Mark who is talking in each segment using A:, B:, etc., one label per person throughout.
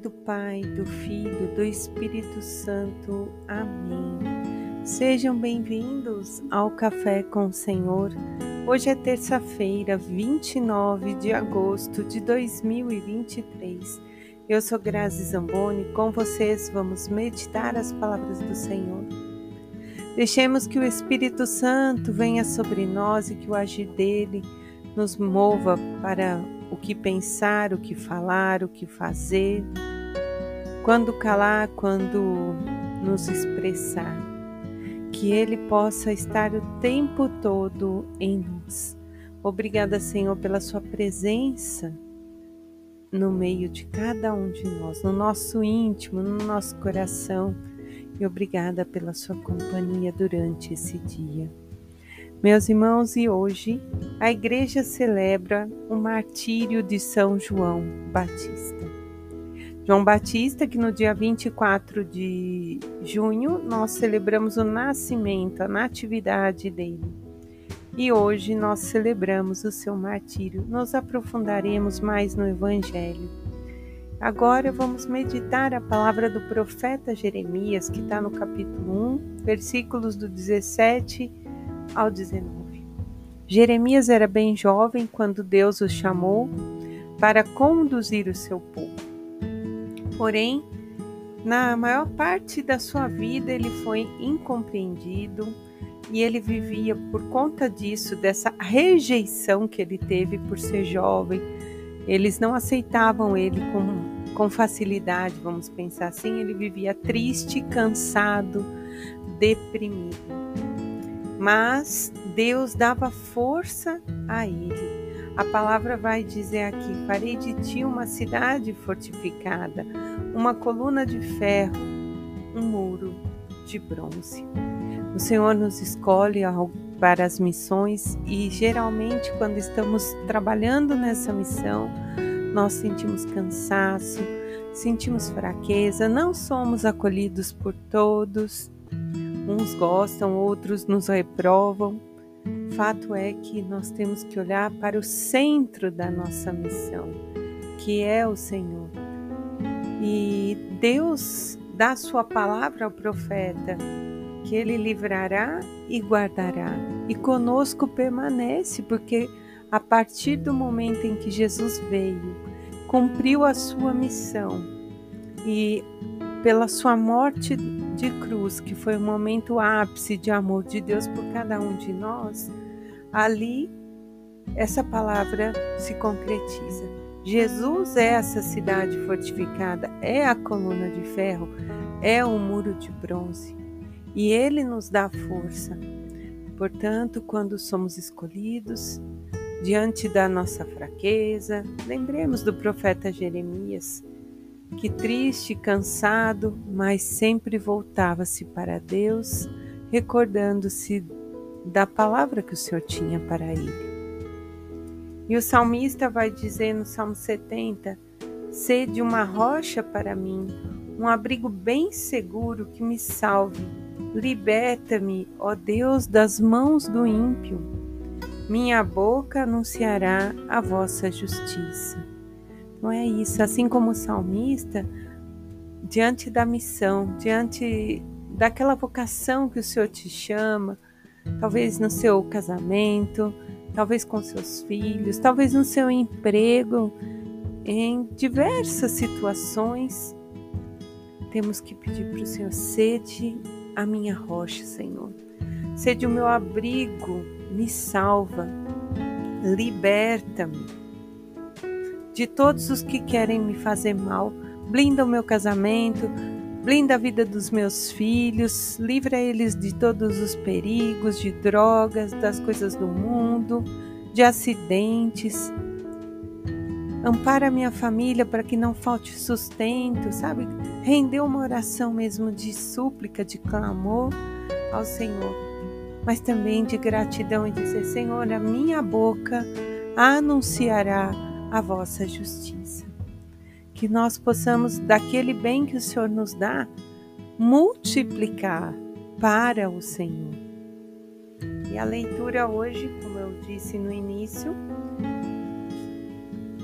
A: do Pai, do Filho, do Espírito Santo. Amém. Sejam bem-vindos ao Café com o Senhor. Hoje é terça-feira, 29 de agosto de 2023. Eu sou Grazi Zamboni, com vocês vamos meditar as palavras do Senhor. Deixemos que o Espírito Santo venha sobre nós e que o agir dele nos mova para o que pensar, o que falar, o que fazer, quando calar, quando nos expressar. Que Ele possa estar o tempo todo em nós. Obrigada, Senhor, pela Sua presença no meio de cada um de nós, no nosso íntimo, no nosso coração. E obrigada pela Sua companhia durante esse dia. Meus irmãos, e hoje a igreja celebra o martírio de São João Batista. João Batista, que no dia 24 de junho nós celebramos o nascimento, a natividade dele. E hoje nós celebramos o seu martírio. Nos aprofundaremos mais no Evangelho. Agora vamos meditar a palavra do profeta Jeremias, que está no capítulo 1, versículos do 17 ao 19. Jeremias era bem jovem quando Deus o chamou para conduzir o seu povo. Porém, na maior parte da sua vida ele foi incompreendido e ele vivia por conta disso, dessa rejeição que ele teve por ser jovem. Eles não aceitavam ele com, com facilidade, vamos pensar assim. Ele vivia triste, cansado, deprimido mas Deus dava força a ele. A palavra vai dizer aqui: farei de ti uma cidade fortificada, uma coluna de ferro, um muro de bronze. O Senhor nos escolhe para as missões e geralmente, quando estamos trabalhando nessa missão, nós sentimos cansaço, sentimos fraqueza, não somos acolhidos por todos Uns gostam, outros nos reprovam. Fato é que nós temos que olhar para o centro da nossa missão, que é o Senhor. E Deus dá sua palavra ao profeta, que ele livrará e guardará. E conosco permanece, porque a partir do momento em que Jesus veio, cumpriu a sua missão e pela sua morte de cruz, que foi o momento ápice de amor de Deus por cada um de nós, ali essa palavra se concretiza. Jesus é essa cidade fortificada, é a coluna de ferro, é o muro de bronze e ele nos dá força. Portanto, quando somos escolhidos, diante da nossa fraqueza, lembremos do profeta Jeremias que triste, cansado, mas sempre voltava-se para Deus, recordando-se da palavra que o Senhor tinha para ele. E o salmista vai dizer no Salmo 70: Sede uma rocha para mim, um abrigo bem seguro que me salve. Liberta-me, ó Deus, das mãos do ímpio. Minha boca anunciará a vossa justiça. Não é isso. Assim como o salmista, diante da missão, diante daquela vocação que o Senhor te chama, talvez no seu casamento, talvez com seus filhos, talvez no seu emprego, em diversas situações, temos que pedir para o Senhor: sede a minha rocha, Senhor. Sede o meu abrigo, me salva, liberta-me de todos os que querem me fazer mal. Blinda o meu casamento, blinda a vida dos meus filhos, livra eles de todos os perigos, de drogas, das coisas do mundo, de acidentes. Ampara minha família para que não falte sustento, sabe? Render uma oração mesmo de súplica, de clamor ao Senhor, mas também de gratidão e dizer: Senhor, a minha boca anunciará a vossa justiça. Que nós possamos, daquele bem que o Senhor nos dá, multiplicar para o Senhor. E a leitura hoje, como eu disse no início,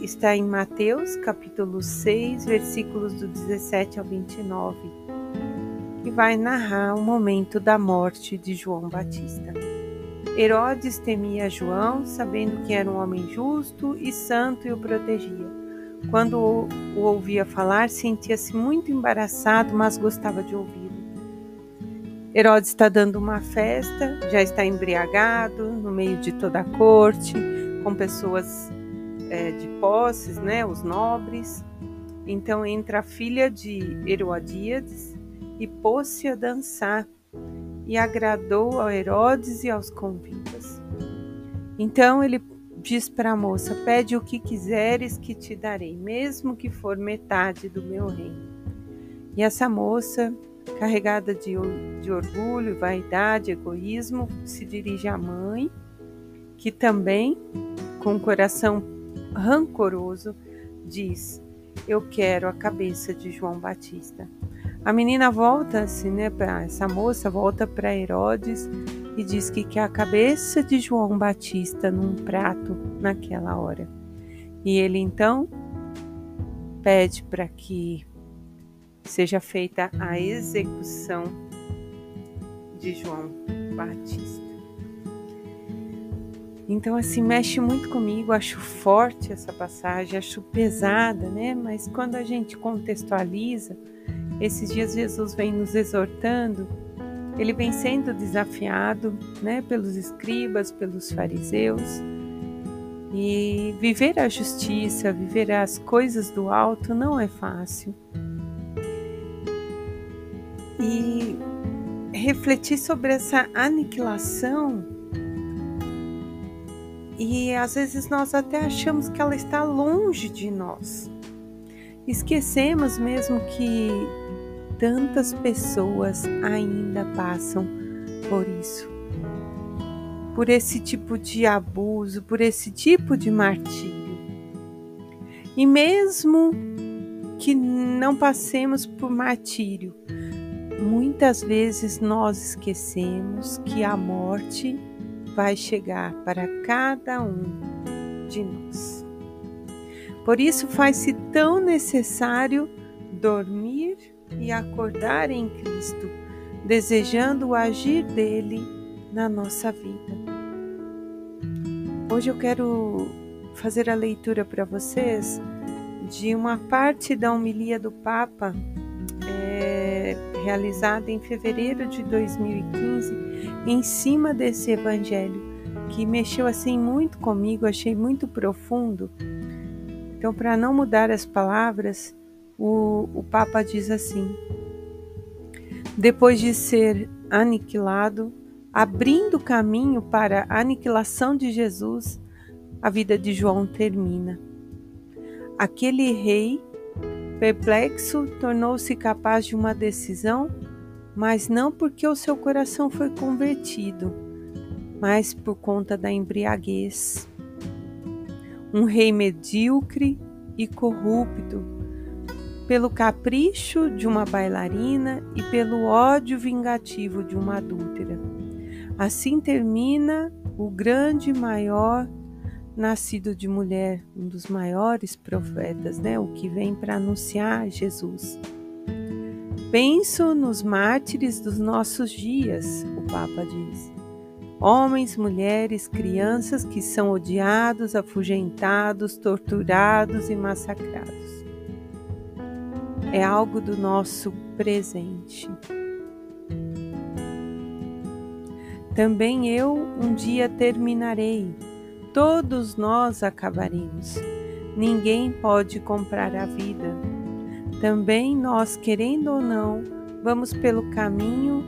A: está em Mateus, capítulo 6, versículos do 17 ao 29, que vai narrar o momento da morte de João Batista. Herodes temia João, sabendo que era um homem justo e santo e o protegia. Quando o ouvia falar, sentia-se muito embaraçado, mas gostava de ouvi-lo. Herodes está dando uma festa, já está embriagado, no meio de toda a corte, com pessoas é, de posses, né, os nobres. Então entra a filha de Herodíades e pôs-se a dançar e agradou a Herodes e aos convidas. Então ele diz para a moça: Pede o que quiseres que te darei, mesmo que for metade do meu reino. E essa moça, carregada de, de orgulho, vaidade, egoísmo, se dirige à mãe, que também, com o coração rancoroso, diz: Eu quero a cabeça de João Batista. A menina volta-se, né, essa moça volta para Herodes e diz que quer a cabeça de João Batista num prato naquela hora. E ele então pede para que seja feita a execução de João Batista. Então, assim, mexe muito comigo, acho forte essa passagem, acho pesada, né? Mas quando a gente contextualiza, esses dias Jesus vem nos exortando, ele vem sendo desafiado, né, pelos escribas, pelos fariseus. E viver a justiça, viver as coisas do alto não é fácil. E refletir sobre essa aniquilação e às vezes nós até achamos que ela está longe de nós. Esquecemos mesmo que tantas pessoas ainda passam por isso. Por esse tipo de abuso, por esse tipo de martírio. E mesmo que não passemos por martírio, muitas vezes nós esquecemos que a morte vai chegar para cada um de nós. Por isso faz-se tão necessário dormir e acordar em Cristo, desejando o agir dele na nossa vida. Hoje eu quero fazer a leitura para vocês de uma parte da homilia do Papa é, realizada em fevereiro de 2015 em cima desse evangelho que mexeu assim muito comigo, achei muito profundo. Então, para não mudar as palavras, o, o Papa diz assim: depois de ser aniquilado, abrindo caminho para a aniquilação de Jesus, a vida de João termina. Aquele rei Perplexo, tornou-se capaz de uma decisão, mas não porque o seu coração foi convertido, mas por conta da embriaguez. Um rei medíocre e corrupto, pelo capricho de uma bailarina e pelo ódio vingativo de uma adúltera. Assim termina o grande maior nascido de mulher, um dos maiores profetas, né? O que vem para anunciar Jesus. Penso nos mártires dos nossos dias, o Papa diz. Homens, mulheres, crianças que são odiados, afugentados, torturados e massacrados. É algo do nosso presente. Também eu um dia terminarei Todos nós acabaremos. Ninguém pode comprar a vida. Também nós, querendo ou não, vamos pelo caminho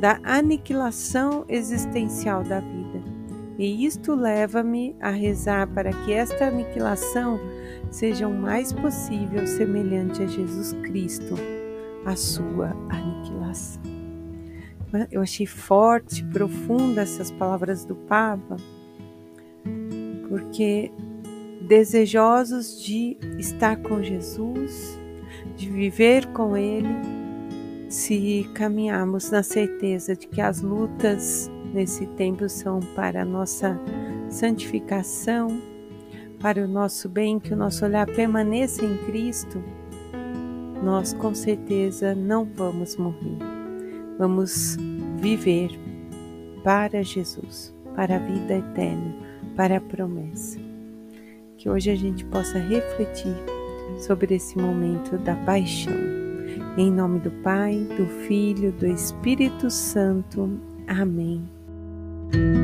A: da aniquilação existencial da vida. E isto leva-me a rezar para que esta aniquilação seja o mais possível semelhante a Jesus Cristo, a sua aniquilação. Eu achei forte, profunda essas palavras do Papa porque desejosos de estar com Jesus, de viver com Ele, se caminharmos na certeza de que as lutas nesse tempo são para a nossa santificação, para o nosso bem, que o nosso olhar permaneça em Cristo, nós com certeza não vamos morrer. Vamos viver para Jesus, para a vida eterna, para a promessa. Que hoje a gente possa refletir sobre esse momento da paixão. Em nome do Pai, do Filho, do Espírito Santo. Amém. thank you